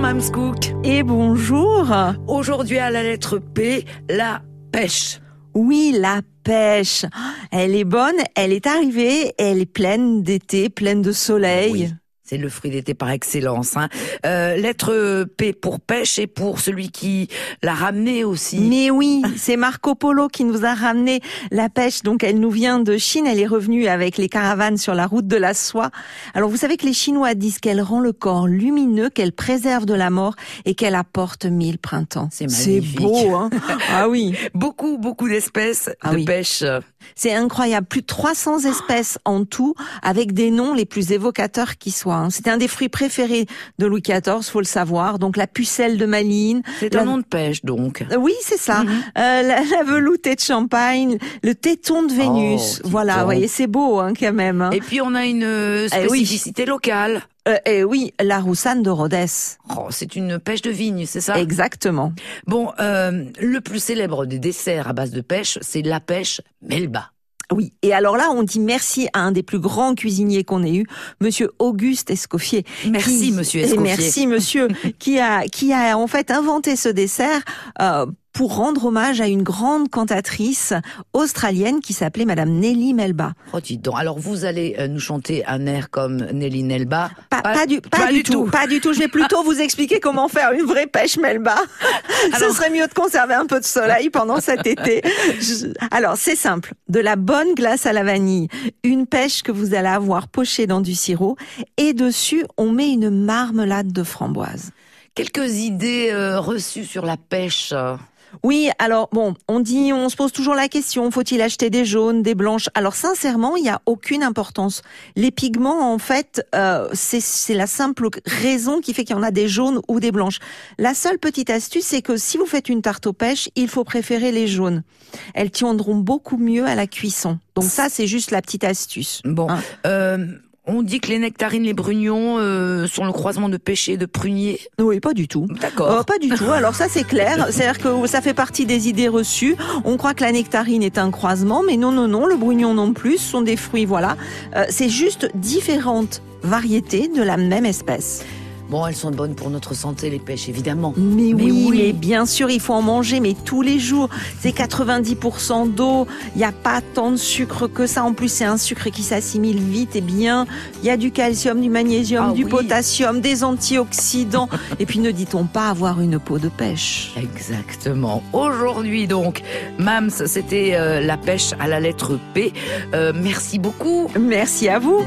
Mams Cook. Et bonjour. Aujourd'hui à la lettre P, la pêche. Oui, la pêche. Elle est bonne, elle est arrivée, elle est pleine d'été, pleine de soleil. Oui. C'est le fruit d'été par excellence. Hein. Euh, lettre P pour pêche et pour celui qui l'a ramené aussi. Mais oui, c'est Marco Polo qui nous a ramené la pêche. Donc elle nous vient de Chine. Elle est revenue avec les caravanes sur la route de la soie. Alors vous savez que les Chinois disent qu'elle rend le corps lumineux, qu'elle préserve de la mort et qu'elle apporte mille printemps. C'est magnifique. C'est beau, hein Ah oui. Beaucoup, beaucoup d'espèces Ah de oui. pêche. C'est incroyable. Plus de 300 espèces en tout, avec des noms les plus évocateurs qui soient. hein. C'était un des fruits préférés de Louis XIV, faut le savoir. Donc la pucelle de Malines. C'est La- un nom de pêche donc. Oui, c'est ça. Mhm. Euh, la, la veloutée de Champagne, le téton de Vénus. Oh, voilà, vous voyez, c'est beau hein, quand même. hein. Et puis on a une euh, Eh oui. spécificité locale. Euh, et oui, la roussane de Rhodes. Oh, c'est une pêche de vigne, c'est ça? Exactement. Bon, euh, le plus célèbre des desserts à base de pêche, c'est la pêche Melba. Oui. Et alors là, on dit merci à un des plus grands cuisiniers qu'on ait eu, Monsieur Auguste Escoffier. Merci, qui- monsieur et Escoffier. Merci, monsieur, qui a, qui a en fait inventé ce dessert euh, pour rendre hommage à une grande cantatrice australienne qui s'appelait Madame Nellie Melba. Oh, dis donc. Alors, vous allez euh, nous chanter un air comme Nelly Nelba. Pas, pas du, pas, du tout, pas du tout. Je vais plutôt vous expliquer comment faire une vraie pêche Melba. Ce Alors- serait mieux de conserver un peu de soleil pendant cet été. Je- Alors, c'est simple. De la bonne glace à la vanille, une pêche que vous allez avoir pochée dans du sirop, et dessus, on met une marmelade de framboise. Quelques idées euh, reçues sur la pêche. Oui, alors bon, on dit, on se pose toujours la question, faut-il acheter des jaunes, des blanches? Alors sincèrement, il n'y a aucune importance. Les pigments, en fait, euh, c'est la simple raison qui fait qu'il y en a des jaunes ou des blanches. La seule petite astuce, c'est que si vous faites une tarte aux pêches, il faut préférer les jaunes. Elles tiendront beaucoup mieux à la cuisson. Donc ça, c'est juste la petite astuce. Bon, Hein. euh, on dit que les nectarines, les brugnons euh, sont le croisement de pêcher et de prunier. Oui, pas du tout. D'accord. Euh, pas du tout. Alors ça c'est clair. C'est-à-dire que ça fait partie des idées reçues. On croit que la nectarine est un croisement, mais non, non, non. Le brugnon non plus. Ce sont des fruits, voilà. Euh, c'est juste différentes variétés de la même espèce. Bon, elles sont bonnes pour notre santé, les pêches, évidemment. Mais, Mais oui, oui. mais bien sûr, il faut en manger, mais tous les jours. C'est 90% d'eau. Il n'y a pas tant de sucre que ça. En plus, c'est un sucre qui s'assimile vite et bien. Il y a du calcium, du magnésium, Ah du oui. potassium, des antioxydants. et puis, ne dit-on pas avoir une peau de pêche Exactement. Aujourd'hui, donc, Mams, c'était euh, la pêche à la lettre P. Euh, merci beaucoup. Merci à vous.